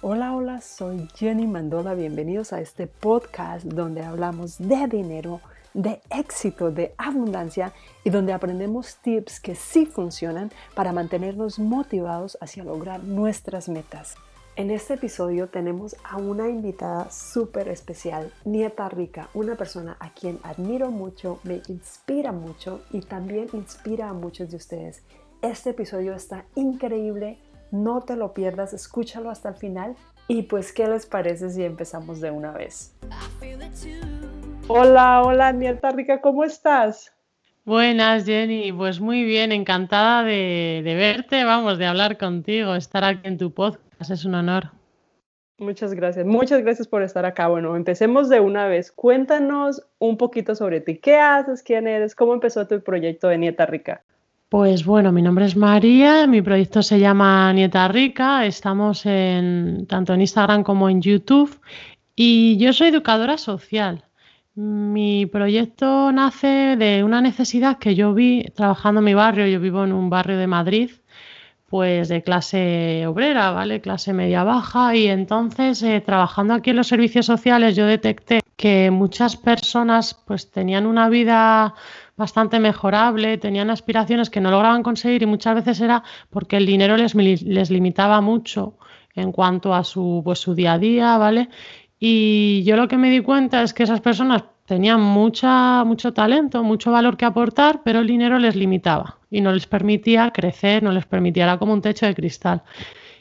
Hola, hola, soy Jenny Mandola. Bienvenidos a este podcast donde hablamos de dinero, de éxito, de abundancia y donde aprendemos tips que sí funcionan para mantenernos motivados hacia lograr nuestras metas. En este episodio tenemos a una invitada súper especial, Nieta Rica, una persona a quien admiro mucho, me inspira mucho y también inspira a muchos de ustedes. Este episodio está increíble, no te lo pierdas, escúchalo hasta el final y pues, ¿qué les parece si empezamos de una vez? Hola, hola, Nieta Rica, ¿cómo estás? Buenas, Jenny. Pues muy bien, encantada de, de verte, vamos, de hablar contigo, estar aquí en tu podcast es un honor. Muchas gracias. Muchas gracias por estar acá. Bueno, empecemos de una vez. Cuéntanos un poquito sobre ti. ¿Qué haces? ¿Quién eres? ¿Cómo empezó tu proyecto de Nieta Rica? Pues bueno, mi nombre es María, mi proyecto se llama Nieta Rica, estamos en, tanto en Instagram como en YouTube y yo soy educadora social. Mi proyecto nace de una necesidad que yo vi trabajando en mi barrio, yo vivo en un barrio de Madrid pues de clase obrera, ¿vale? Clase media baja y entonces eh, trabajando aquí en los servicios sociales yo detecté que muchas personas pues tenían una vida bastante mejorable, tenían aspiraciones que no lograban conseguir y muchas veces era porque el dinero les, les limitaba mucho en cuanto a su, pues, su día a día, ¿vale? Y yo lo que me di cuenta es que esas personas tenían mucha, mucho talento, mucho valor que aportar, pero el dinero les limitaba y no les permitía crecer, no les permitía, era como un techo de cristal.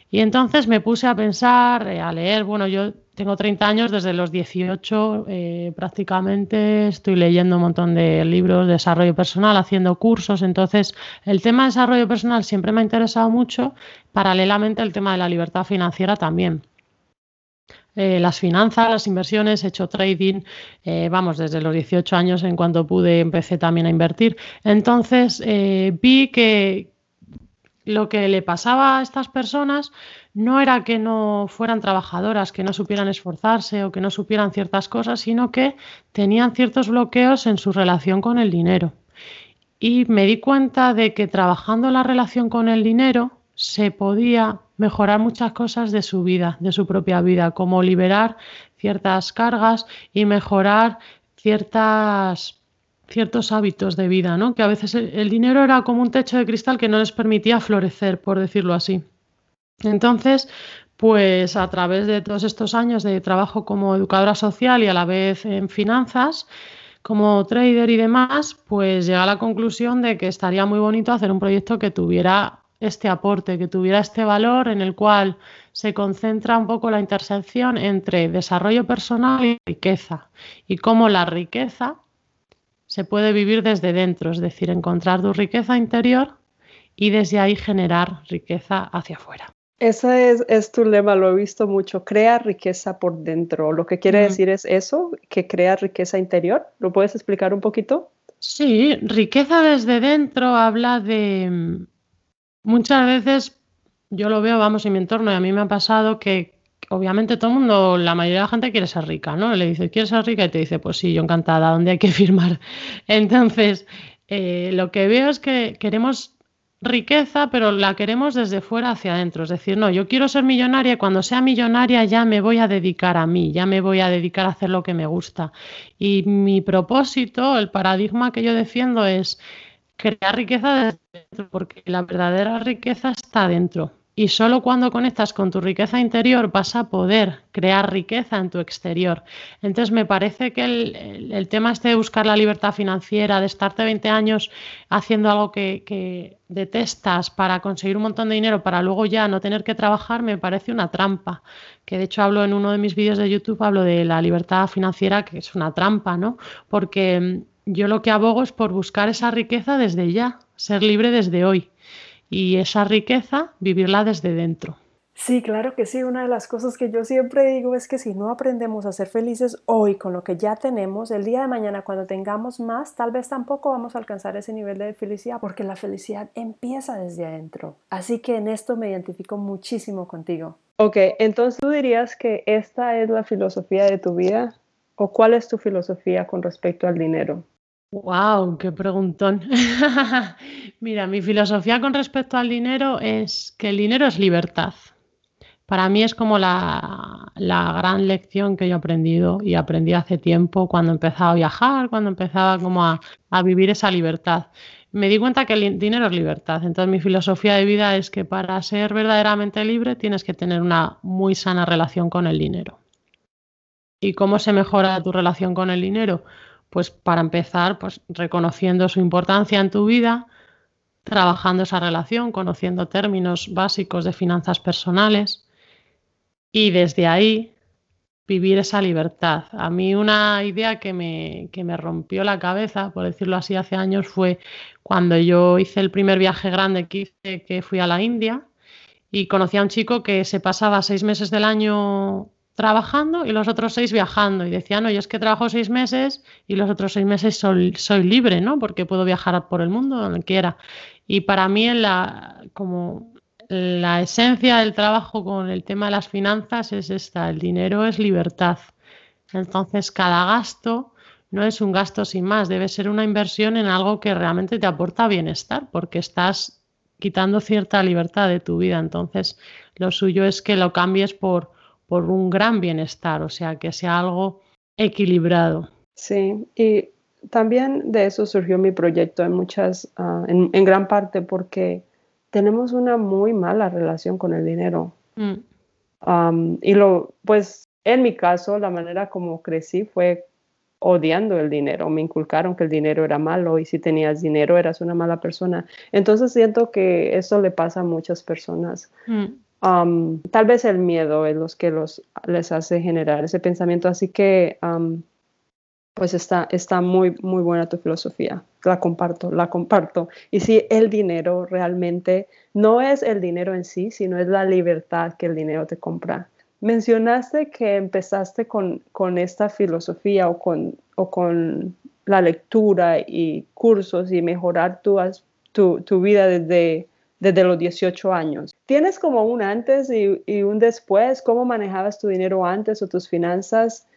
Y entonces me puse a pensar, eh, a leer, bueno, yo tengo 30 años, desde los 18 eh, prácticamente estoy leyendo un montón de libros de desarrollo personal, haciendo cursos, entonces el tema de desarrollo personal siempre me ha interesado mucho, paralelamente el tema de la libertad financiera también. Eh, las finanzas, las inversiones, he hecho trading, eh, vamos, desde los 18 años en cuanto pude empecé también a invertir. Entonces eh, vi que lo que le pasaba a estas personas no era que no fueran trabajadoras, que no supieran esforzarse o que no supieran ciertas cosas, sino que tenían ciertos bloqueos en su relación con el dinero. Y me di cuenta de que trabajando la relación con el dinero se podía mejorar muchas cosas de su vida, de su propia vida, como liberar ciertas cargas y mejorar ciertas, ciertos hábitos de vida, ¿no? Que a veces el, dinero era como un techo de cristal que no les permitía florecer, por decirlo así. Entonces, pues a través de todos estos años de trabajo como educadora social y a la vez en finanzas, como trader y demás, pues llega a la conclusión de que estaría muy bonito hacer un proyecto que tuviera este aporte, que tuviera este valor en el cual se concentra un poco la intersección entre desarrollo personal y riqueza y cómo la riqueza se puede vivir desde dentro, es decir, encontrar tu riqueza interior y desde ahí generar riqueza hacia afuera. Ese es, tu lema, lo he visto mucho, crea riqueza por dentro. Lo que quiere decir es eso, que crea riqueza interior. ¿Lo puedes explicar un poquito? Sí, riqueza desde dentro habla de Muchas veces yo lo veo, vamos, en mi entorno y a mí me ha pasado que obviamente todo el mundo, la mayoría de la gente quiere ser rica, ¿no? Le dices, ¿quieres ser rica? Y te dice, pues sí, yo encantada, ¿dónde hay que firmar? Entonces, eh, lo que veo es que queremos riqueza, pero la queremos desde fuera hacia adentro. Es decir, no, yo quiero ser millonaria y cuando sea millonaria ya me voy a dedicar a mí, ya me voy a dedicar a hacer lo que me gusta. Y mi propósito, el paradigma que yo defiendo es crear riqueza desde dentro, porque la verdadera riqueza está dentro. Y solo cuando conectas con tu riqueza interior vas a poder crear riqueza en tu exterior. Entonces me parece que el, tema este de buscar la libertad financiera, de estarte 20 años haciendo algo que, que, detestas para conseguir un montón de dinero para luego ya no tener que trabajar, me parece una trampa. Que de hecho hablo en uno de mis vídeos de YouTube, hablo de la libertad financiera, que es una trampa, ¿no? Porque yo lo que abogo es por buscar esa riqueza desde ya, ser libre desde hoy y esa riqueza vivirla desde dentro. Sí, claro que sí. Una de las cosas que yo siempre digo es que si no aprendemos a ser felices hoy con lo que ya tenemos, el día de mañana cuando tengamos más, tal vez tampoco vamos a alcanzar ese nivel de felicidad porque la felicidad empieza desde adentro. Así que en esto me identifico muchísimo contigo. Ok, entonces tú dirías que esta es la filosofía de tu vida o cuál es tu filosofía con respecto al dinero. Wow, qué preguntón. Mira, mi filosofía con respecto al dinero es que el dinero es libertad. para mí es como la, gran lección que yo he aprendido y aprendí hace tiempo cuando empezaba a viajar, cuando empezaba como a, a vivir esa libertad. Me di cuenta que el dinero es libertad. Entonces mi filosofía de vida es que para ser verdaderamente libre tienes que tener una muy sana relación con el dinero. ¿Y cómo se mejora tu relación con el dinero? Pues para empezar, pues reconociendo su importancia en tu vida, trabajando esa relación, conociendo términos básicos de finanzas personales, y desde ahí vivir esa libertad. A mí una idea que me, que me rompió la cabeza, por decirlo así, hace años fue cuando yo hice el primer viaje grande que hice, que fui a la India y conocí a un chico que se pasaba seis meses del año trabajando y los otros seis viajando. Y decía, no, yo es que trabajo seis meses y los otros seis meses soy, soy libre, ¿no? Porque puedo viajar por el mundo donde quiera. Y para mí, la, como la esencia del trabajo con el tema de las finanzas es esta, el dinero es libertad. Entonces, cada gasto no es un gasto sin más, debe ser una inversión en algo que realmente te aporta bienestar, porque estás quitando cierta libertad de tu vida. Entonces, lo suyo es que lo cambies por, por un gran bienestar, o sea, que sea algo equilibrado. Sí, y también de eso surgió mi proyecto en muchas, ah, en, en gran parte porque tenemos una muy mala relación con el dinero. Mm. y lo, pues, en mi caso, la manera como crecí fue odiando el dinero. Me inculcaron que el dinero era malo y si tenías dinero eras una mala persona. Entonces siento que eso le pasa a muchas personas. Mm. Tal vez el miedo es lo que los, les hace generar ese pensamiento. Así que pues está, está muy, muy buena tu filosofía. La comparto, la comparto. Y si el dinero realmente no es el dinero en sí, sino es la libertad que el dinero te compra. Mencionaste que empezaste con, con esta filosofía o con, o con la lectura y cursos y mejorar tu, tu vida desde, desde los 18 años. ¿Tienes como un antes y, un después? ¿Cómo manejabas tu dinero antes o tus finanzas?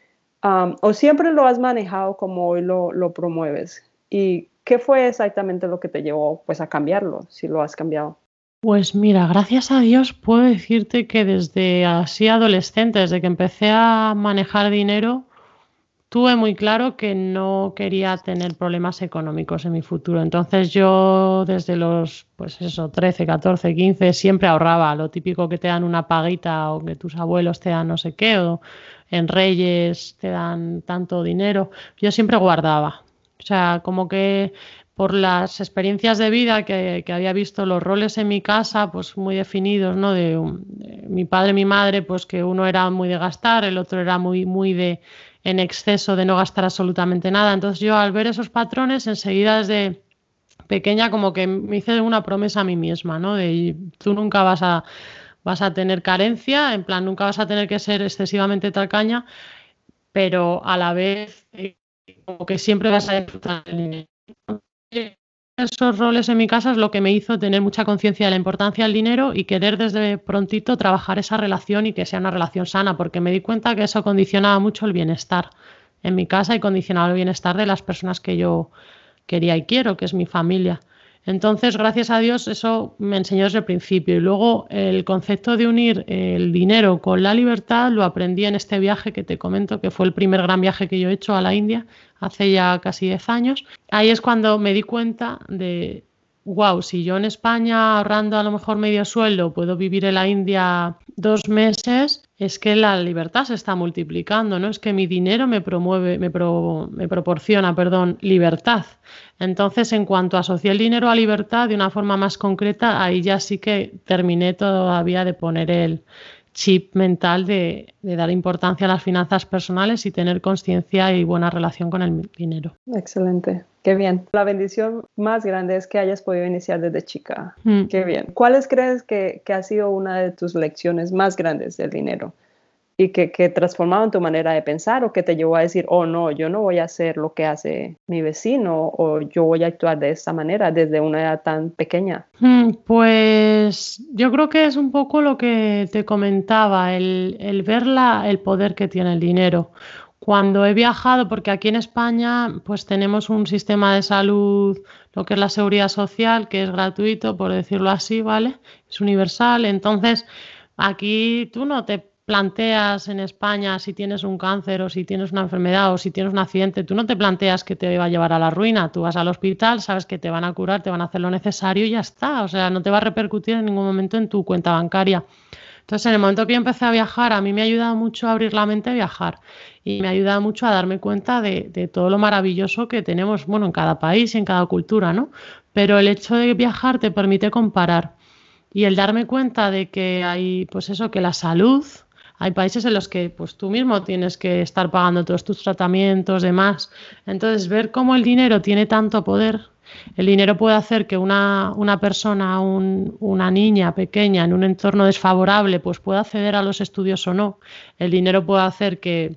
o siempre lo has manejado como hoy lo, lo, promueves? ¿Y qué fue exactamente lo que te llevó pues a cambiarlo, si lo has cambiado? Pues mira, gracias a Dios puedo decirte que desde así adolescente, desde que empecé a manejar dinero, tuve muy claro que no quería tener problemas económicos en mi futuro. Entonces yo desde los, pues eso, 13, 14, 15, siempre ahorraba lo típico que te dan una paguita o que tus abuelos te dan no sé qué, o en Reyes te dan tanto dinero. Yo siempre guardaba. O sea, como que por las experiencias de vida que, había visto los roles en mi casa, pues muy definidos, ¿no? De, de, mi padre y mi madre, pues que uno era muy de gastar, el otro era muy, muy de en exceso de no gastar absolutamente nada. Entonces yo al ver esos patrones, enseguida desde pequeña como que me hice una promesa a mí misma, ¿no? De tú nunca vas a, vas a tener carencia, en plan, nunca vas a tener que ser excesivamente tacaña, pero a la vez eh, como que siempre vas a disfrutar el dinero esos roles en mi casa es lo que me hizo tener mucha conciencia de la importancia del dinero y querer desde prontito trabajar esa relación y que sea una relación sana, porque me di cuenta que eso condicionaba mucho el bienestar en mi casa y condicionaba el bienestar de las personas que yo quería y quiero, que es mi familia. Entonces, gracias a Dios, eso me enseñó desde el principio. Y luego el concepto de unir el dinero con la libertad lo aprendí en este viaje que te comento, que fue el primer gran viaje que yo he hecho a la India hace ya casi 10 años. Ahí es cuando me di cuenta de, wow, si yo en España ahorrando a lo mejor medio sueldo puedo vivir en la India dos meses, es que la libertad se está multiplicando, ¿no? Es que mi dinero me promueve, me, me proporciona, perdón, libertad. Entonces, en cuanto asocié el dinero a libertad de una forma más concreta, ahí ya sí que terminé todavía de poner el, chip mental de, dar importancia a las finanzas personales y tener conciencia y buena relación con el dinero. Excelente. Qué bien. La bendición más grande es que hayas podido iniciar desde chica. Mm. Qué bien. ¿Cuáles crees que, que ha sido una de tus lecciones más grandes del dinero? y que, que transformaron tu manera de pensar o que te llevó a decir, oh no, yo no voy a hacer lo que hace mi vecino o yo voy a actuar de esta manera desde una edad tan pequeña? Hmm, pues yo creo que es un poco lo que te comentaba, el, el ver la, el poder que tiene el dinero. Cuando he viajado, porque aquí en España pues tenemos un sistema de salud, lo que es la seguridad social, que es gratuito, por decirlo así, ¿vale? Es universal. Entonces, Aquí tú no te planteas en España si tienes un cáncer o si tienes una enfermedad o si tienes un accidente, tú no te planteas que te va a llevar a la ruina. Tú vas al hospital, sabes que te van a curar, te van a hacer lo necesario y ya está. O sea, no te va a repercutir en ningún momento en tu cuenta bancaria. Entonces, en el momento que yo empecé a viajar, a mí me ha ayudado mucho a abrir la mente a viajar y me ha ayudado mucho a darme cuenta de, de, todo lo maravilloso que tenemos, bueno, en cada país y en cada cultura, ¿no? Pero el hecho de viajar te permite comparar y el darme cuenta de que hay, pues eso, que la salud, hay países en los que pues tú mismo tienes que estar pagando todos tus tratamientos, demás. Entonces, ver cómo el dinero tiene tanto poder, el dinero puede hacer que una, una persona, una niña pequeña en un entorno desfavorable, pues pueda acceder a los estudios o no. El dinero puede hacer que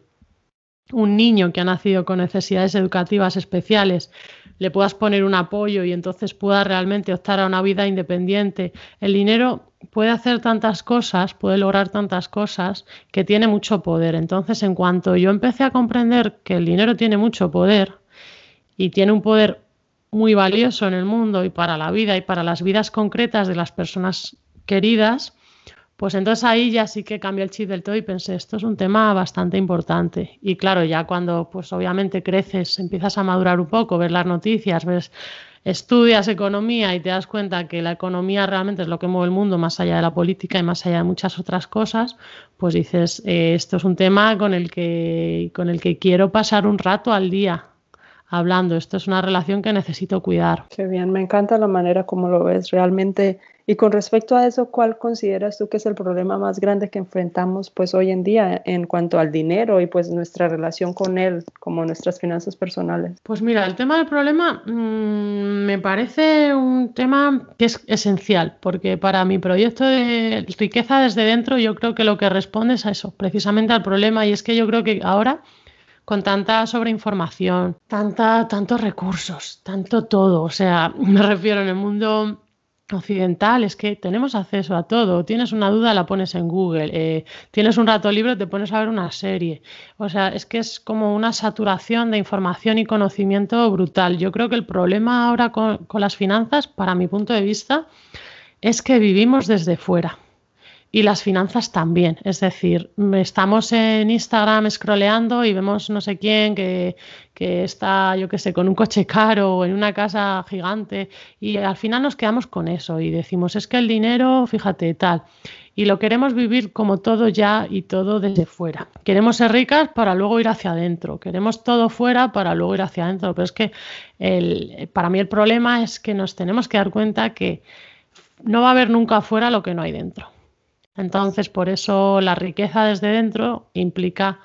un niño que ha nacido con necesidades educativas especiales le puedas poner un apoyo y entonces pueda realmente optar a una vida independiente. El dinero puede hacer tantas cosas, puede lograr tantas cosas, que tiene mucho poder. Entonces, en cuanto yo empecé a comprender que el dinero tiene mucho poder y tiene un poder muy valioso en el mundo y para la vida y para las vidas concretas de las personas queridas, pues entonces ahí ya sí que cambié el chip del todo y pensé, esto es un tema bastante importante. Y claro, ya cuando pues obviamente creces, empiezas a madurar un poco, ver las noticias, ves estudias economía y te das cuenta que la economía realmente es lo que mueve el mundo más allá de la política y más allá de muchas otras cosas, pues dices, eh, esto es un tema con el, que, con el que quiero pasar un rato al día hablando. Esto es una relación que necesito cuidar. Qué bien, me encanta la manera como lo ves. Realmente y con respecto a eso, ¿cuál consideras tú que es el problema más grande que enfrentamos pues hoy en día en cuanto al dinero y pues nuestra relación con él, como nuestras finanzas personales? Pues mira, el tema del problema mmm, me parece un tema que es esencial, porque para mi proyecto de riqueza desde dentro yo creo que lo que responde es a eso, precisamente al problema, y es que yo creo que ahora con tanta sobreinformación, tanta, tantos recursos, tanto todo, o sea, me refiero en el mundo occidental es que tenemos acceso a todo. Tienes una duda, la pones en Google. Eh, tienes un rato libre, te pones a ver una serie. O sea, es que es como una saturación de información y conocimiento brutal. Yo creo que el problema ahora con, con las finanzas, para mi punto de vista, es que vivimos desde fuera y las finanzas también. Es decir, estamos en Instagram scrolleando y vemos no sé quién que, que está, yo qué sé, con un coche caro o en una casa gigante y al final nos quedamos con eso y decimos, es que el dinero, fíjate, tal. Y lo queremos vivir como todo ya y todo desde fuera. Queremos ser ricas para luego ir hacia adentro. Queremos todo fuera para luego ir hacia adentro. Pero es que el, para mí el problema es que nos tenemos que dar cuenta que no va a haber nunca afuera lo que no hay dentro. Entonces, por eso la riqueza desde dentro implica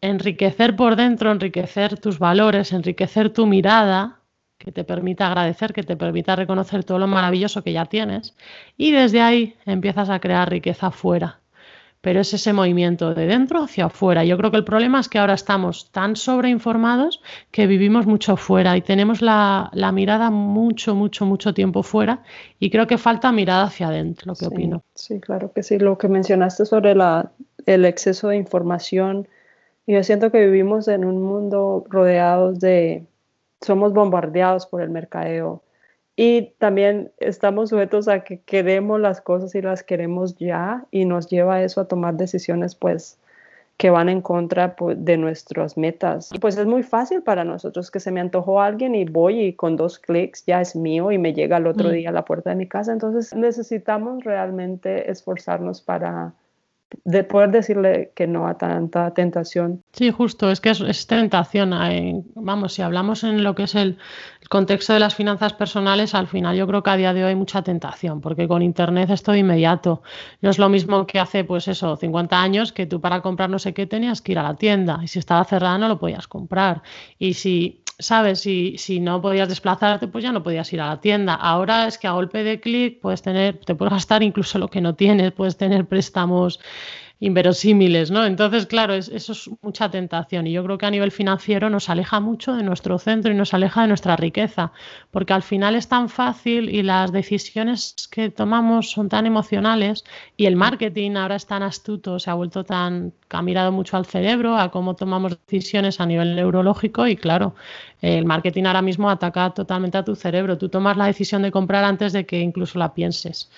enriquecer por dentro, enriquecer tus valores, enriquecer tu mirada, que te permita agradecer, que te permita reconocer todo lo maravilloso que ya tienes. Y desde ahí empiezas a crear riqueza fuera pero es ese movimiento de dentro hacia afuera. Yo creo que el problema es que ahora estamos tan sobreinformados que vivimos mucho fuera y tenemos la, mirada mucho, mucho, mucho tiempo fuera y creo que falta mirada hacia adentro, lo que opino. Sí, claro que sí. Lo que mencionaste sobre la, el exceso de información, yo siento que vivimos en un mundo rodeados de, somos bombardeados por el mercadeo y también estamos sujetos a que queremos las cosas y las queremos ya y nos lleva eso a tomar decisiones pues que van en contra pues, de nuestras metas. Y pues es muy fácil para nosotros que se me antojó alguien y voy y con dos clics ya es mío y me llega el otro mm. día a la puerta de mi casa. Entonces necesitamos realmente esforzarnos para de poder decirle que no a tanta tentación. Sí, justo, es que es, tentación. vamos, si hablamos en lo que es el, contexto de las finanzas personales, al final yo creo que a día de hoy hay mucha tentación, porque con Internet es todo inmediato. No es lo mismo que hace, pues eso, 50 años, que tú para comprar no sé qué tenías que ir a la tienda, y si estaba cerrada no lo podías comprar. Y si ¿sabes? Si, si no podías desplazarte, pues ya no podías ir a la tienda. Ahora es que a golpe de clic puedes tener, te puedes gastar incluso lo que no tienes, puedes tener préstamos inverosímiles, ¿no? Entonces, claro, eso es mucha tentación y yo creo que a nivel financiero nos aleja mucho de nuestro centro y nos aleja de nuestra riqueza, porque al final es tan fácil y las decisiones que tomamos son tan emocionales y el marketing ahora es tan astuto, se ha vuelto tan, ha mirado mucho al cerebro, a cómo tomamos decisiones a nivel neurológico y claro, el marketing ahora mismo ataca totalmente a tu cerebro, tú tomas la decisión de comprar antes de que incluso la pienses.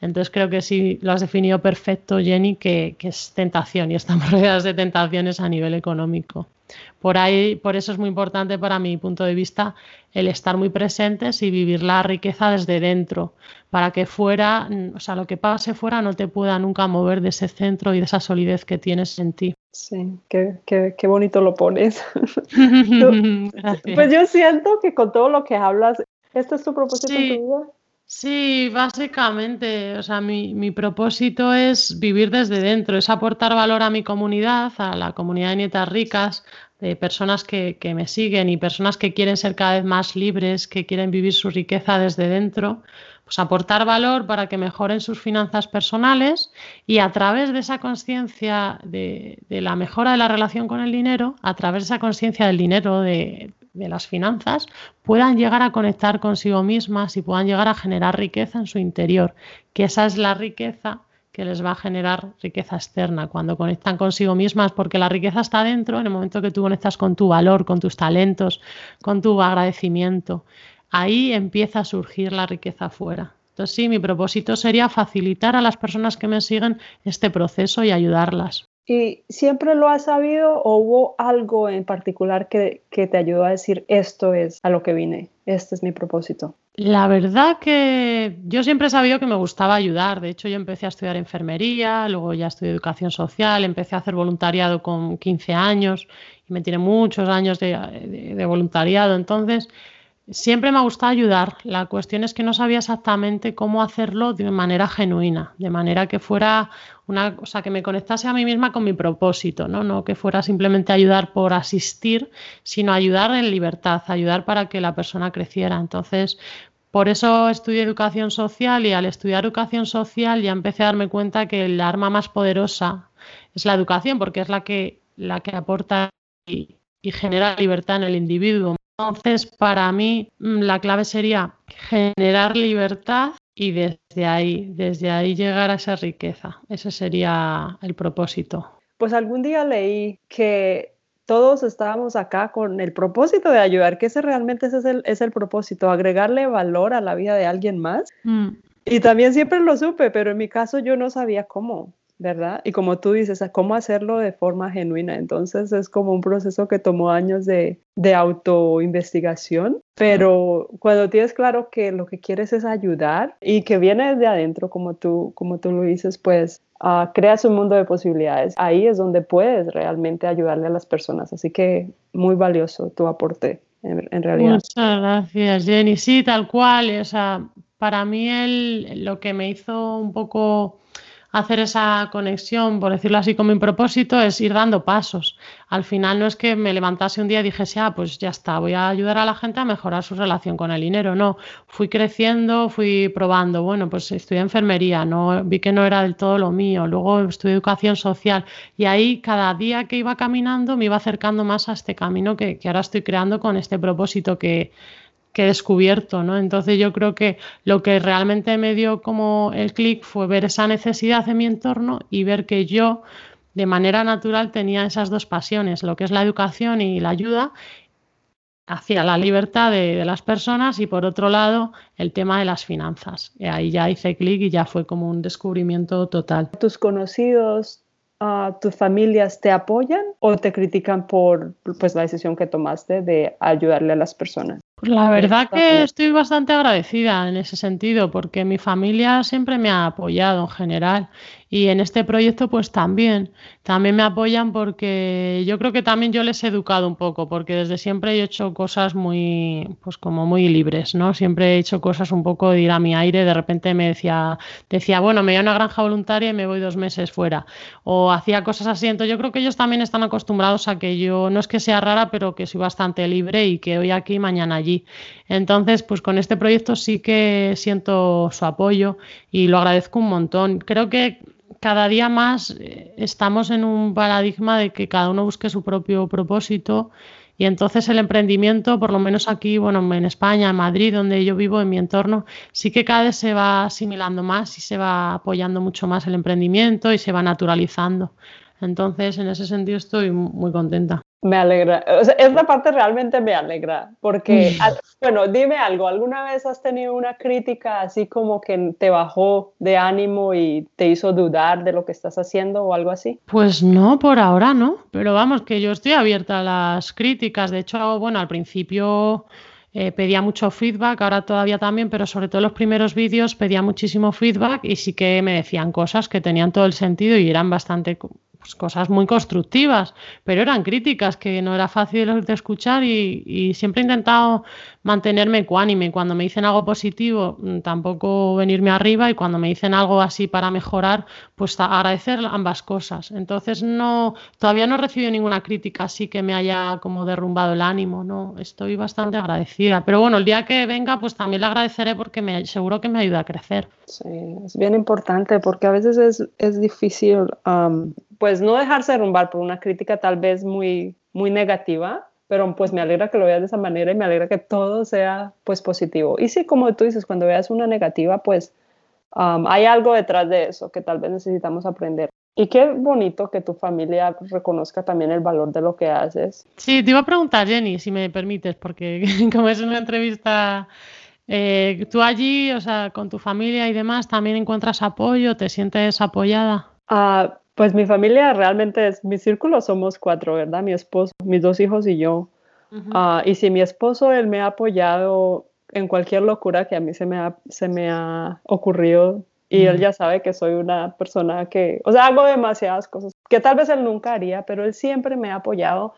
Entonces creo que sí lo has definido perfecto, Jenny, que, que es tentación y estamos rodeados de tentaciones a nivel económico. Por ahí, por eso es muy importante para mi punto de vista el estar muy presentes y vivir la riqueza desde dentro, para que fuera, o sea, lo que pase fuera no te pueda nunca mover de ese centro y de esa solidez que tienes en ti. Sí, qué, qué, bonito lo pones. pues yo siento que con todo lo que hablas, ¿este es tu propósito en tu vida? Sí, básicamente, o sea, mi, mi, propósito es vivir desde dentro, es aportar valor a mi comunidad, a la comunidad de nietas ricas, de personas que, que, me siguen y personas que quieren ser cada vez más libres, que quieren vivir su riqueza desde dentro, pues aportar valor para que mejoren sus finanzas personales y a través de esa conciencia de, de, la mejora de la relación con el dinero, a través de esa conciencia del dinero, de, de las finanzas puedan llegar a conectar consigo mismas y puedan llegar a generar riqueza en su interior, que esa es la riqueza que les va a generar riqueza externa cuando conectan consigo mismas, porque la riqueza está dentro en el momento que tú conectas con tu valor, con tus talentos, con tu agradecimiento. Ahí empieza a surgir la riqueza fuera. Entonces sí, mi propósito sería facilitar a las personas que me siguen este proceso y ayudarlas. ¿Y siempre lo has sabido o hubo algo en particular que, te ayudó a decir esto es a lo que vine, este es mi propósito? La verdad que yo siempre he sabido que me gustaba ayudar. De hecho, yo empecé a estudiar enfermería, luego ya estudié educación social, empecé a hacer voluntariado con 15 años y me tiene muchos años de voluntariado. Entonces, Siempre me ha gustado ayudar. La cuestión es que no sabía exactamente cómo hacerlo de manera genuina, de manera que fuera una cosa que me conectase a mí misma con mi propósito, ¿no? No que fuera simplemente ayudar por asistir, sino ayudar en libertad, ayudar para que la persona creciera. Entonces, por eso estudié educación social y al estudiar educación social ya empecé a darme cuenta que el arma más poderosa es la educación, porque es la que, la que aporta y, y genera libertad en el individuo entonces, para mí, mm, la clave sería generar libertad y desde ahí, desde ahí llegar a esa riqueza. Ese sería el propósito. Pues algún día leí que todos estábamos acá con el propósito de ayudar, que ese realmente es el, es el propósito, agregarle valor a la vida de alguien más. Mm. Y también siempre lo supe, pero en mi caso yo no sabía cómo. ¿Verdad? Y como tú dices, cómo hacerlo de forma genuina. Entonces es como un proceso que tomó años de, de autoinvestigación, pero cuando tienes claro que lo que quieres es ayudar y que viene desde adentro, como tú, como tú lo dices, pues uh, creas un mundo de posibilidades. Ahí es donde puedes realmente ayudarle a las personas. Así que muy valioso tu aporte. En, en realidad. Muchas gracias, Jenny. Sí, tal cual. O sea, para mí el, lo que me hizo un poco hacer esa conexión, por decirlo así, con mi propósito es ir dando pasos. Al final no es que me levantase un día y dijese, ah, pues ya está, voy a ayudar a la gente a mejorar su relación con el dinero. No, fui creciendo, fui probando. Bueno, pues estudié enfermería, no, vi que no era del todo lo mío. Luego estudié educación social y ahí cada día que iba caminando me iba acercando más a este camino que, que ahora estoy creando con este propósito que que he descubierto, ¿no? Entonces yo creo que lo que realmente me dio como el clic fue ver esa necesidad en mi entorno y ver que yo de manera natural tenía esas dos pasiones, lo que es la educación y la ayuda hacia la libertad de, las personas y por otro lado el tema de las finanzas. Y ahí ya hice clic y ya fue como un descubrimiento total. ¿Tus conocidos, uh, tus familias te apoyan o te critican por pues, la decisión que tomaste de ayudarle a las personas? Pues la verdad que estoy bastante agradecida en ese sentido, porque mi familia siempre me ha apoyado en general y en este proyecto pues también, también me apoyan porque yo creo que también yo les he educado un poco, porque desde siempre he hecho cosas muy, pues como muy libres, ¿no? Siempre he hecho cosas un poco de ir a mi aire, de repente me decía, decía, bueno, me voy a una granja voluntaria y me voy dos meses fuera, o hacía cosas así, entonces yo creo que ellos también están acostumbrados a que yo, no es que sea rara, pero que soy bastante libre y que hoy aquí, mañana allí. Entonces, pues con este proyecto sí que siento su apoyo y lo agradezco un montón. Creo que cada día más eh, estamos en un paradigma de que cada uno busque su propio propósito y entonces el emprendimiento, por lo menos aquí, bueno, en España, en Madrid, donde yo vivo, en mi entorno, sí que cada vez se va asimilando más y se va apoyando mucho más el emprendimiento y se va naturalizando. Entonces, en ese sentido estoy muy contenta. Me alegra, o sea, esta parte realmente me alegra, porque, bueno, dime algo, ¿alguna vez has tenido una crítica así como que te bajó de ánimo y te hizo dudar de lo que estás haciendo o algo así? Pues no, por ahora no, pero vamos, que yo estoy abierta a las críticas, de hecho, bueno, al principio... Eh, pedía mucho feedback, ahora todavía también, pero sobre todo en los primeros vídeos pedía muchísimo feedback y sí que me decían cosas que tenían todo el sentido y eran bastante pues, cosas muy constructivas, pero eran críticas que no era fácil de escuchar y, siempre he intentado mantenerme ecuánime. Cuando me dicen algo positivo, mm, tampoco venirme arriba y cuando me dicen algo así para mejorar, pues agradecer ambas cosas. Entonces no, todavía no he recibido ninguna crítica así que me haya como derrumbado el ánimo, no, estoy bastante agradecida. Pero bueno, el día que venga, pues también le agradeceré porque me, seguro que me ayuda a crecer. Sí, es bien importante porque a veces es, es difícil pues no dejarse derrumbar por una crítica tal vez muy, muy negativa, pero pues me alegra que lo veas de esa manera y me alegra que todo sea pues positivo. Y sí, como tú dices, cuando veas una negativa, pues um, hay algo detrás de eso que tal vez necesitamos aprender. Y qué bonito que tu familia reconozca también el valor de lo que haces. Sí, te iba a preguntar, Jenny, si me permites, porque como es una entrevista, eh, tú allí, o sea, con tu familia y demás, ¿también encuentras apoyo? ¿Te sientes apoyada? Ah, pues mi familia realmente es, mi círculo somos cuatro, ¿verdad? Mi esposo, mis dos hijos y yo. Ah, y si mi esposo, él me ha apoyado en cualquier locura que a mí se me ha, se me ha ocurrido y él ya sabe que soy una persona que, o sea, hago demasiadas cosas que tal vez él nunca haría, pero él siempre me ha apoyado.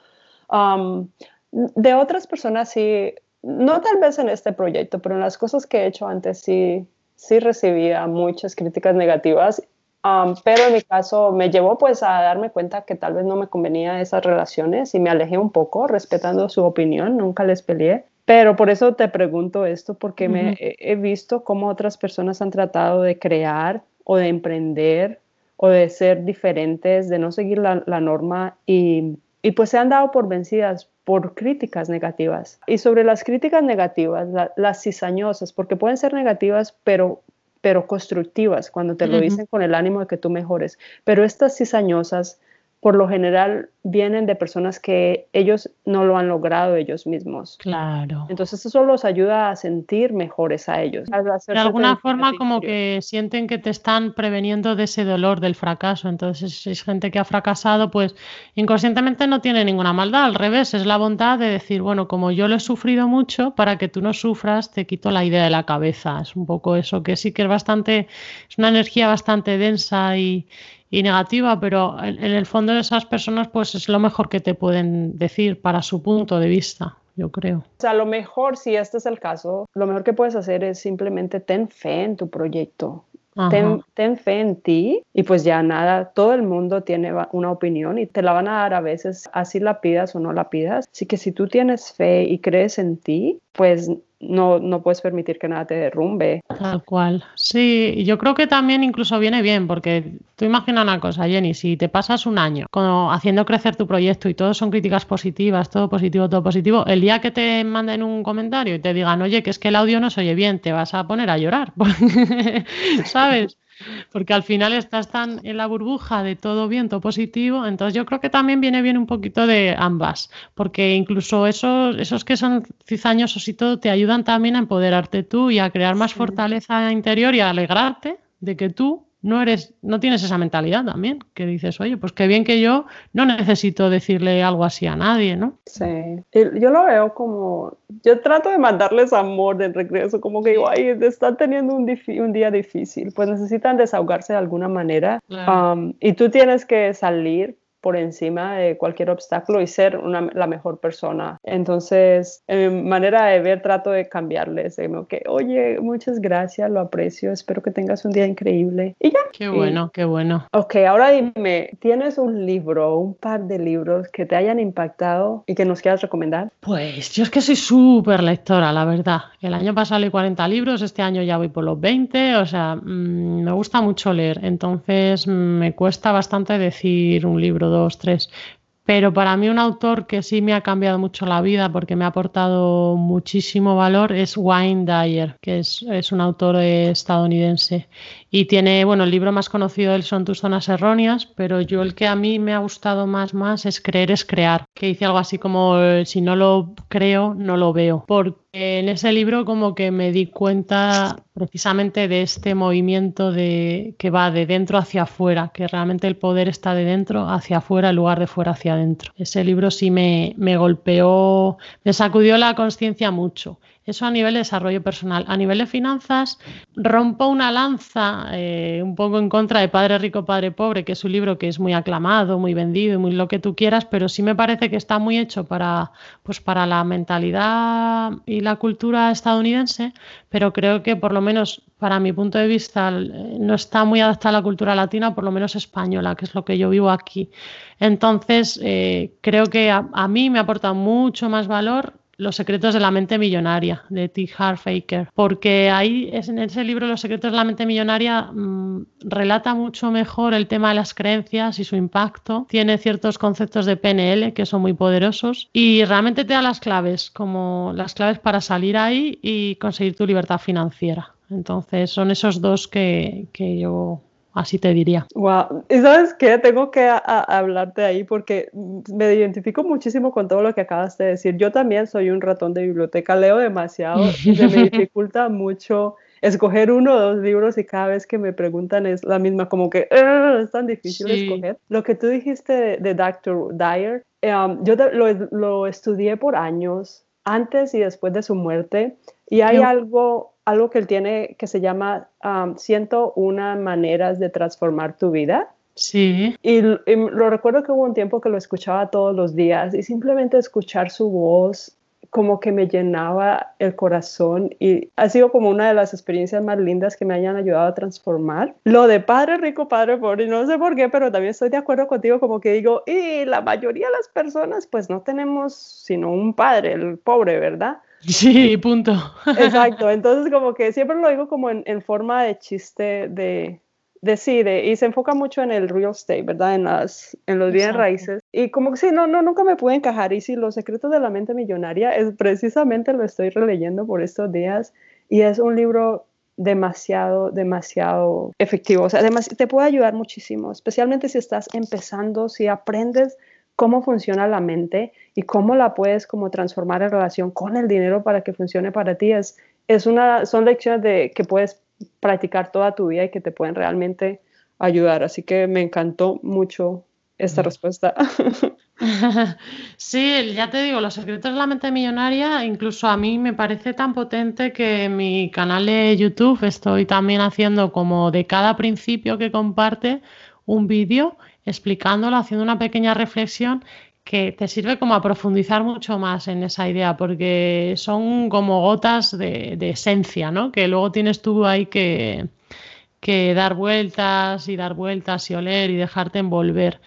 de otras personas sí, no tal vez en este proyecto, pero en las cosas que he hecho antes sí, sí recibía muchas críticas negativas pero en mi caso me llevó pues a darme cuenta que tal vez no me convenía esas relaciones y me alejé un poco respetando su opinión, nunca les peleé. Pero por eso te pregunto esto, porque me he visto cómo otras personas han tratado de crear o de emprender o de ser diferentes, de no seguir la, norma y, y, pues se han dado por vencidas por críticas negativas. Y sobre las críticas negativas, las cizañosas, porque pueden ser negativas, pero pero constructivas, cuando te lo dicen con el ánimo de que tú mejores. Pero estas cizañosas por lo general vienen de personas que ellos no lo han logrado ellos mismos. Claro. Entonces eso los ayuda a sentir mejores a ellos. de alguna forma como que sienten que te están preveniendo de ese dolor del fracaso. Entonces si es gente que ha fracasado, pues inconscientemente no tiene ninguna maldad. Al revés, es la bondad de decir, bueno, como yo lo he sufrido mucho, para que tú no sufras, te quito la idea de la cabeza. Es un poco eso, que sí que es bastante, es una energía bastante densa y y negativa, pero en, el fondo de esas personas pues es lo mejor que te pueden decir para su punto de vista, yo creo. O sea, lo mejor, si este es el caso, lo mejor que puedes hacer es simplemente ten fe en tu proyecto. Ten, ten, fe en ti y pues ya nada, todo el mundo tiene una opinión y te la van a dar a veces, así la pidas o no la pidas. Así que si tú tienes fe y crees en ti, pues no, no puedes permitir que nada te derrumbe. Tal cual. Sí, yo creo que también incluso viene bien, porque tú imagina una cosa, Jenny, si te pasas un año haciendo crecer tu proyecto y todo son críticas positivas, todo positivo, todo positivo, el día que te manden un comentario y te digan, oye, que es que el audio no se oye bien, te vas a poner a llorar, ¿sabes? Porque al final estás tan en la burbuja de todo viento positivo, entonces yo creo que también viene bien un poquito de ambas, porque incluso esos, esos que son cizañosos y todo te ayudan también a empoderarte tú y a crear más fortaleza interior y a alegrarte de que tú no eres, no tienes esa mentalidad también, que dices, oye, pues qué bien que yo no necesito decirle algo así a nadie, ¿no? Sí, yo lo veo como, yo trato de mandarles amor de regreso, como que digo, ay, están teniendo un, un día difícil, pues necesitan desahogarse de alguna manera um, y tú tienes que salir por encima de cualquier obstáculo y ser una, la mejor persona. Entonces, en mi manera de ver, trato de cambiarles, de que, oye, muchas gracias, lo aprecio, espero que tengas un día increíble. Y ya. Qué bueno, qué bueno. Ok, ahora dime, ¿tienes un libro, un par de libros que te hayan impactado y que nos quieras recomendar? Pues yo es que soy súper lectora, la verdad. El año pasado leí 40 libros, este año ya voy por los 20, o sea, mm, me gusta mucho leer, entonces mm, me cuesta bastante decir un libro dos, tres. Pero para mí un autor que sí me ha cambiado mucho la vida porque me ha aportado muchísimo valor es Wayne Dyer, que es, un autor estadounidense. Y tiene, bueno, el libro más conocido él son Tus zonas erróneas, pero yo el que a mí me ha gustado más, más es Creer es crear, que dice algo así como, si no lo creo, no lo veo. Porque en ese libro como que me di cuenta precisamente de este movimiento de, que va de dentro hacia afuera, que realmente el poder está de dentro hacia afuera en lugar de fuera hacia adentro. Ese libro sí me, me golpeó, me sacudió la conciencia mucho. Eso a nivel de desarrollo personal. A nivel de finanzas, rompo una lanza eh, un poco en contra de Padre Rico, Padre Pobre, que es un libro que es muy aclamado, muy vendido y muy lo que tú quieras, pero sí me parece que está muy hecho para, pues para la mentalidad y la cultura estadounidense, pero creo que por lo menos para mi punto de vista no está muy adaptada a la cultura latina, por lo menos española, que es lo que yo vivo aquí. Entonces, eh, creo que a, a mí me aporta mucho más valor los secretos de la mente millonaria de T. Harv porque ahí en ese libro Los secretos de la mente millonaria mm, relata mucho mejor el tema de las creencias y su impacto. Tiene ciertos conceptos de PNL que son muy poderosos y realmente te da las claves, como las claves para salir ahí y conseguir tu libertad financiera. Entonces son esos dos que, que yo Así te diría. Wow. ¿Y sabes qué? Tengo que hablarte ahí porque me identifico muchísimo con todo lo que acabas de decir. Yo también soy un ratón de biblioteca, leo demasiado y se me dificulta mucho escoger uno o dos libros y cada vez que me preguntan es la misma, como que es tan difícil escoger. Lo que tú dijiste de, Dr. Dyer, um, yo lo, lo, estudié por años, antes y después de su muerte, y hay algo algo que él tiene que se llama um, 101 maneras de transformar tu vida. Sí. Y, lo recuerdo que hubo un tiempo que lo escuchaba todos los días y simplemente escuchar su voz como que me llenaba el corazón y ha sido como una de las experiencias más lindas que me hayan ayudado a transformar. Lo de padre rico, padre pobre, no sé por qué, pero también estoy de acuerdo contigo como que digo, y la mayoría de las personas pues no tenemos sino un padre, el pobre, ¿verdad? Sí, punto. Exacto, entonces como que siempre lo digo como en, forma de chiste de, de sí, y se enfoca mucho en el real estate, ¿verdad? En, las, en los bienes raíces. Y como que sí, no, no, nunca me pude encajar. Y sí, Los secretos de la mente millonaria es precisamente lo estoy releyendo por estos días y es un libro demasiado, demasiado efectivo. O sea, te puede ayudar muchísimo, especialmente si estás empezando, si aprendes cómo funciona la mente y cómo la puedes como transformar en relación con el dinero para que funcione para ti. Es, es una, son lecciones de, que puedes practicar toda tu vida y que te pueden realmente ayudar. Así que me encantó mucho esta respuesta. Sí, ya te digo, los secretos de la mente millonaria, incluso a mí me parece tan potente que en mi canal de YouTube estoy también haciendo como de cada principio que comparte un vídeo explicándolo, haciendo una pequeña reflexión que te sirve como a profundizar mucho más en esa idea, porque son como gotas de, esencia, ¿no? Que luego tienes tú ahí que dar vueltas y dar vueltas y oler y dejarte envolver.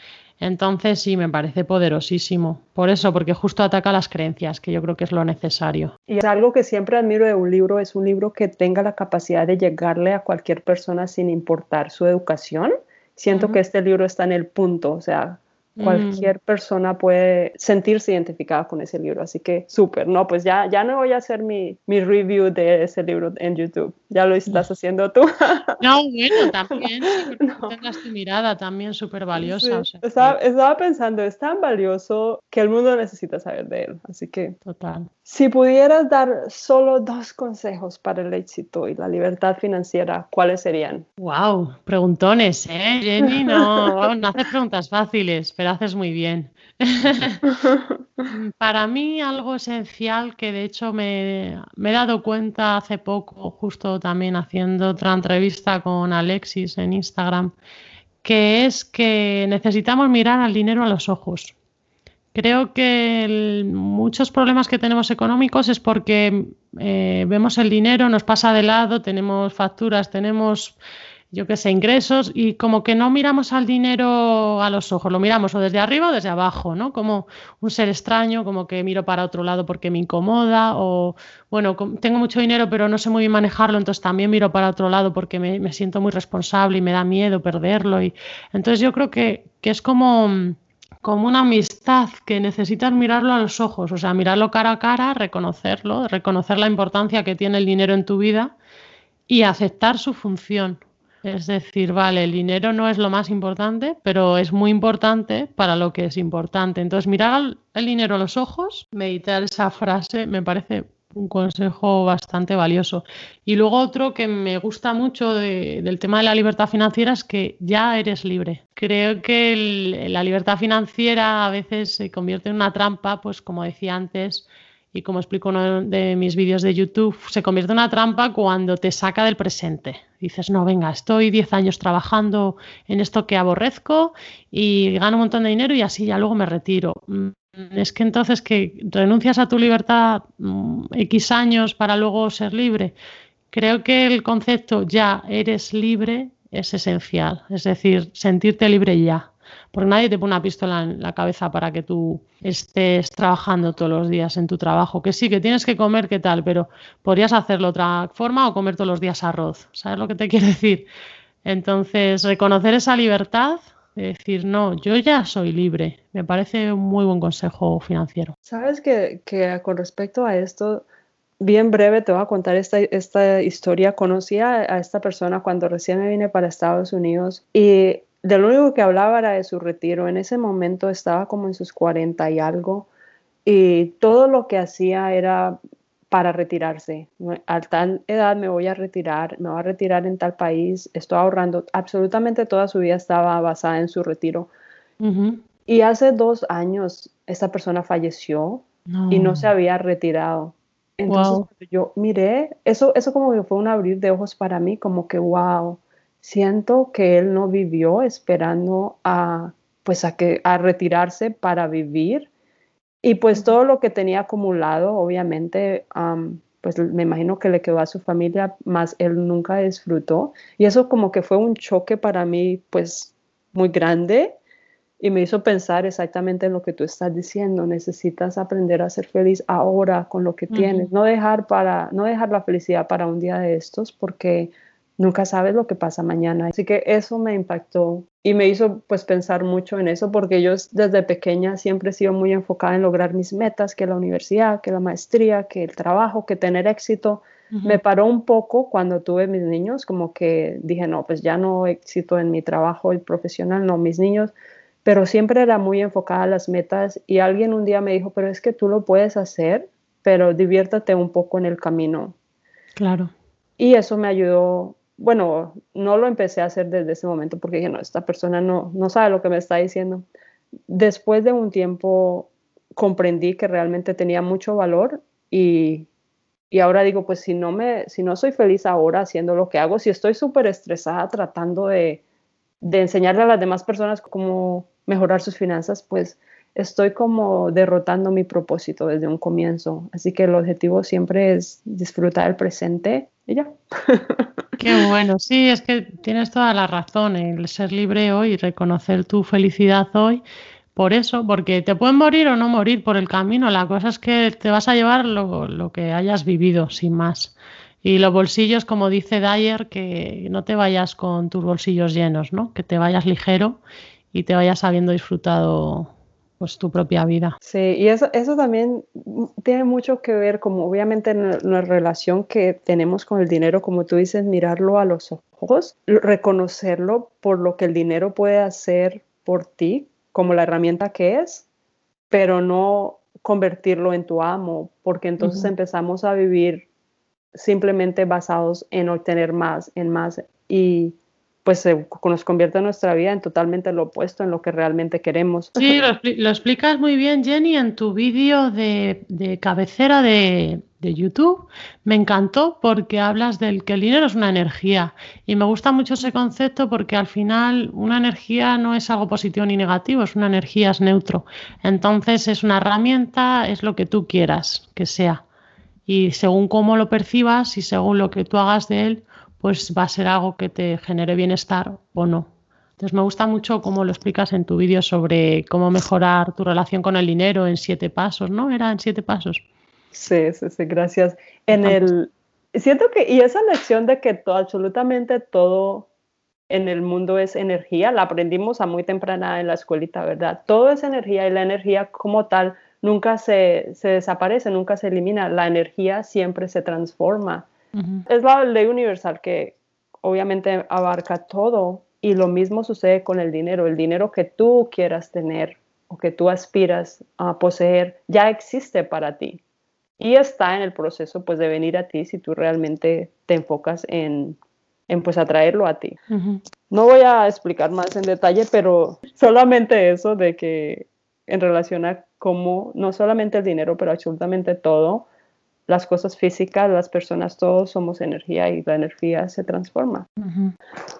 Entonces sí, me parece poderosísimo. Por eso, porque justo ataca las creencias, que yo creo que es lo necesario. Y es algo que siempre admiro de un libro, es un libro que tenga la capacidad de llegarle a cualquier persona sin importar su educación Siento que este libro está en el punto, o sea, cualquier mm. persona puede sentirse identificada con ese libro, así que súper, no, pues ya, ya no voy a hacer mi, mi, review de ese libro en YouTube, ya lo estás haciendo tú. No, bueno, también, no. tengas tu mirada también súper valiosa. estaba, estaba, pensando, es tan valioso que el mundo necesita saber de él, así que... Total. Si pudieras dar solo dos consejos para el éxito y la libertad financiera, ¿cuáles serían? Wow, preguntones, ¿eh, Jenny? No, no haces preguntas fáciles, pero haces muy bien. para mí algo esencial que de hecho me, me, he dado cuenta hace poco, justo también haciendo otra entrevista con Alexis en Instagram, que es que necesitamos mirar al dinero a los ojos. Creo que muchos problemas que tenemos económicos es porque eh, vemos el dinero, nos pasa de lado, tenemos facturas, tenemos, yo qué sé, ingresos y como que no miramos al dinero a los ojos, lo miramos o desde arriba o desde abajo, ¿no? Como un ser extraño, como que miro para otro lado porque me incomoda o, bueno, tengo mucho dinero pero no sé muy bien manejarlo, entonces también miro para otro lado porque me, siento muy responsable y me da miedo perderlo. Y, entonces yo creo que, que es como como una amistad que necesitas mirarlo a los ojos, o sea, mirarlo cara a cara, reconocerlo, reconocer la importancia que tiene el dinero en tu vida y aceptar su función. Es decir, vale, el dinero no es lo más importante, pero es muy importante para lo que es importante. Entonces, mirar el dinero a los ojos, meditar esa frase, me parece un consejo bastante valioso. Y luego otro que me gusta mucho del tema de la libertad financiera es que ya eres libre. Creo que la libertad financiera a veces se convierte en una trampa, pues como decía antes, y como explico en uno de mis vídeos de YouTube, se convierte en una trampa cuando te saca del presente. Dices, no, venga, estoy 10 años trabajando en esto que aborrezco y gano un montón de dinero y así ya luego me retiro. Mm, es que entonces que renuncias a tu libertad mm, X años para luego ser libre. Creo que el concepto ya eres libre es esencial, es decir, sentirte libre ya porque nadie te pone una pistola en la cabeza para que tú estés trabajando todos los días en tu trabajo. Que sí, que tienes que comer, qué tal, pero podrías hacerlo otra forma o comer todos los días arroz. ¿Sabes lo que te quiero decir? Entonces, reconocer esa libertad de decir, no, yo ya soy libre, me parece un muy buen consejo financiero. Sabes que, con respecto a esto, bien breve te voy a contar esta, esta historia. Conocí a, a, esta persona cuando recién me vine para Estados Unidos y de lo único que hablaba era de su retiro. En ese momento estaba como en sus 40 y algo y todo lo que hacía era para retirarse. A tal edad me voy a retirar, me voy a retirar en tal país, estoy ahorrando. Absolutamente toda su vida estaba basada en su retiro. Y hace dos años esta persona falleció y no se había retirado. Entonces yo miré, eso, eso como que fue un abrir de ojos para mí, como que wow, siento que él no vivió esperando a pues a que a retirarse para vivir. Y pues todo lo que tenía acumulado obviamente pues me imagino que le quedó a su familia más él nunca disfrutó. Y eso como que fue un choque para mí pues muy grande. Y me hizo pensar exactamente en lo que tú estás diciendo. Necesitas aprender a ser feliz ahora con lo que tienes. No dejar para no dejar la felicidad para un día de estos porque nunca sabes lo que pasa mañana. Así que eso me impactó y me hizo pues pensar mucho en eso porque yo desde pequeña siempre he sido muy enfocada en lograr mis metas, que la universidad, que la maestría, que el trabajo, que tener éxito. Me paró un poco cuando tuve mis niños, como que dije, no, pues ya no éxito en mi trabajo y profesional, no, mis niños, pero siempre era muy enfocada a las metas y alguien un día me dijo, pero es que tú lo puedes hacer, pero diviértate un poco en el camino. Claro. Y eso me ayudó bueno, no lo empecé a hacer desde ese momento porque dije, no, esta persona no, no sabe lo que me está diciendo. Después de un tiempo comprendí que realmente tenía mucho valor y, y ahora digo, pues si no, me, si no soy feliz ahora haciendo lo que hago, si estoy súper estresada tratando de, de enseñarle a las demás personas cómo mejorar sus finanzas, pues estoy como derrotando mi propósito desde un comienzo. Así que el objetivo siempre es disfrutar el presente y ya. Qué bueno, sí, es que tienes toda la razón, el ser libre hoy reconocer tu felicidad hoy. Por eso, porque te pueden morir o no morir por el camino, la cosa es que te vas a llevar lo, lo que hayas vivido, sin más. Y los bolsillos, como dice Dyer, que no te vayas con tus bolsillos llenos, ¿no? Que te vayas ligero y te vayas habiendo disfrutado pues tu propia vida. Sí, y eso, eso también tiene mucho que ver, como obviamente en la relación que tenemos con el dinero, como tú dices, mirarlo a los ojos, reconocerlo por lo que el dinero puede hacer por ti, como la herramienta que es, pero no convertirlo en tu amo, porque entonces empezamos a vivir simplemente basados en obtener más, en más, y pues nos convierte nuestra vida en totalmente lo opuesto, en lo que realmente queremos. Sí, lo, explicas muy bien, Jenny, en tu vídeo de, cabecera de, de, YouTube. Me encantó porque hablas del que el dinero es una energía y me gusta mucho ese concepto porque al final una energía no es algo positivo ni negativo, es una energía, es neutro. Entonces es una herramienta, es lo que tú quieras que sea. Y según cómo lo percibas y según lo que tú hagas de él, pues va a ser algo que te genere bienestar o no. Entonces me gusta mucho cómo lo explicas en tu vídeo sobre cómo mejorar tu relación con el dinero en siete pasos, ¿no? Era en siete pasos. Sí, sí, sí, gracias. En el siento que y esa lección de que todo, absolutamente todo en el mundo es energía, la aprendimos a muy temprana en la escuelita, ¿verdad? Todo es energía y la energía como tal nunca se, se desaparece, nunca se elimina, la energía siempre se transforma. Es la ley universal que obviamente abarca todo y lo mismo sucede con el dinero. El dinero que tú quieras tener o que tú aspiras a poseer ya existe para ti y está en el proceso pues de venir a ti si tú realmente te enfocas en, en pues atraerlo a ti. No voy a explicar más en detalle, pero solamente eso de que en relación a cómo no solamente el dinero, pero absolutamente todo, las cosas físicas, las personas, todos somos energía y la energía se transforma.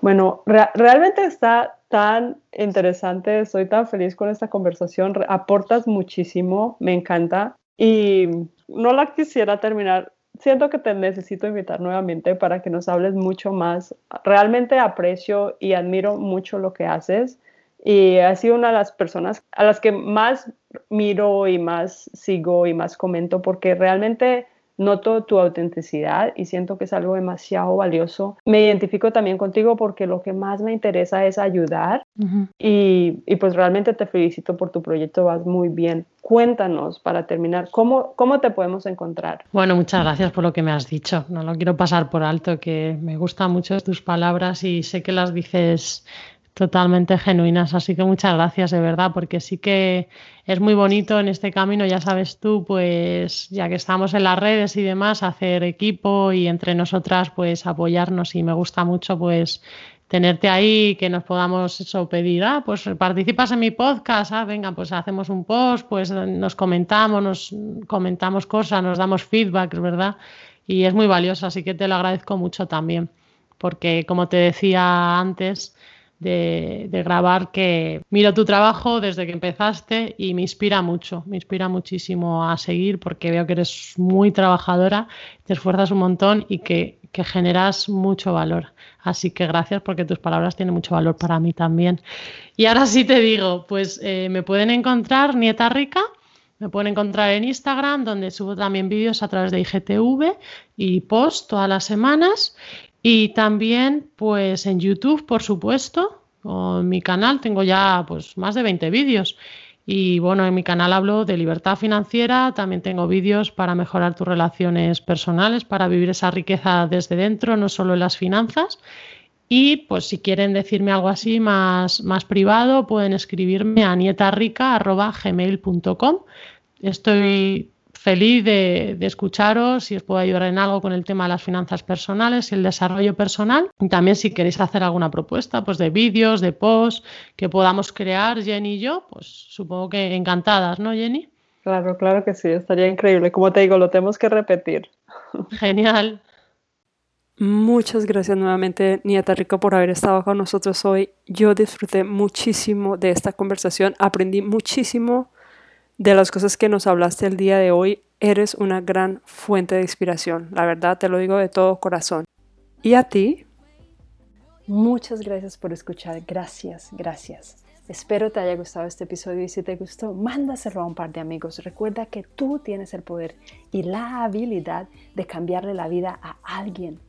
Bueno, realmente está tan interesante, estoy tan feliz con esta conversación, aportas muchísimo, me encanta y no la quisiera terminar. Siento que te necesito invitar nuevamente para que nos hables mucho más. Realmente aprecio y admiro mucho lo que haces y has sido una de las personas a las que más miro y más sigo y más comento porque realmente noto tu autenticidad y siento que es algo demasiado valioso. Me identifico también contigo porque lo que más me interesa es ayudar y, y, pues realmente te felicito por tu proyecto, vas muy bien. Cuéntanos para terminar, ¿cómo, ¿cómo te podemos encontrar? Bueno, muchas gracias por lo que me has dicho. No lo quiero pasar por alto, que me gustan mucho tus palabras y sé que las dices totalmente genuinas. Así que muchas gracias de verdad, porque sí que es muy bonito en este camino, ya sabes tú, pues ya que estamos en las redes y demás, hacer equipo y entre nosotras pues apoyarnos y me gusta mucho pues tenerte ahí, que nos podamos eso pedir, ah, pues participas en mi podcast, ah, venga, pues hacemos un post, pues nos comentamos, nos comentamos cosas, nos damos feedback, ¿verdad? Y es muy valioso, así que te lo agradezco mucho también, porque como te decía antes, de, grabar que miro tu trabajo desde que empezaste y me inspira mucho, me inspira muchísimo a seguir porque veo que eres muy trabajadora, te esfuerzas un montón y que, generas mucho valor. Así que gracias porque tus palabras tienen mucho valor para mí también. Y ahora sí te digo, pues eh, me pueden encontrar Nieta Rica. Me pueden encontrar en Instagram, donde subo también vídeos a través de IGTV y post todas las semanas. Y también, pues en YouTube, por supuesto, en mi canal tengo ya pues más de 20 vídeos. Y bueno, en mi canal hablo de libertad financiera, también tengo vídeos para mejorar tus relaciones personales, para vivir esa riqueza desde dentro, no solo en las finanzas. Y pues si quieren decirme algo así más, más privado, pueden escribirme a nietarrica.gmail.com. Estoy feliz de, escucharos, si os puedo ayudar en algo con el tema de las finanzas personales y el desarrollo personal. Y también si queréis hacer alguna propuesta pues de vídeos, de posts que podamos crear Jenny y yo, pues supongo que encantadas, ¿no, Jenny? Claro, claro que sí, estaría increíble. Como te digo, lo tenemos que repetir. Genial. Muchas gracias nuevamente, Nieta Rico, por haber estado con nosotros hoy. Yo disfruté muchísimo de esta conversación, aprendí muchísimo de las cosas que nos hablaste el día de hoy, eres una gran fuente de inspiración. La verdad, te lo digo de todo corazón. ¿Y a ti? Muchas gracias por escuchar. Gracias, gracias. Espero te haya gustado este episodio y si te gustó, mándaselo a un par de amigos. Recuerda que tú tienes el poder y la habilidad de cambiarle la vida a alguien.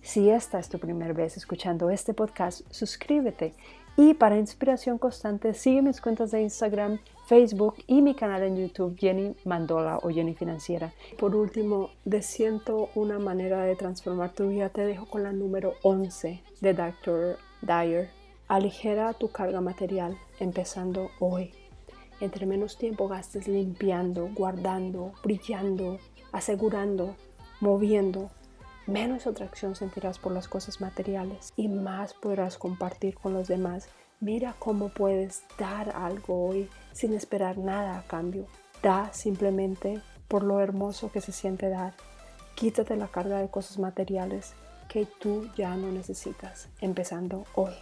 Si esta es tu primera vez escuchando este podcast, suscríbete y para inspiración constante sigue mis cuentas de Instagram, Facebook y mi canal en YouTube Jenny Mandola o Jenny Financiera. Por último, de siento una manera de transformar tu vida, te dejo con la número 11 de Dr. Dyer. Aligera tu carga material empezando hoy. Entre menos tiempo gastes limpiando, guardando, brillando, asegurando, moviendo, menos atracción sentirás por las cosas materiales y más podrás compartir con los demás Mira cómo puedes dar algo hoy sin esperar nada a cambio. Da simplemente por lo hermoso que se siente dar. Quítate la carga de cosas materiales que tú ya no necesitas, empezando hoy.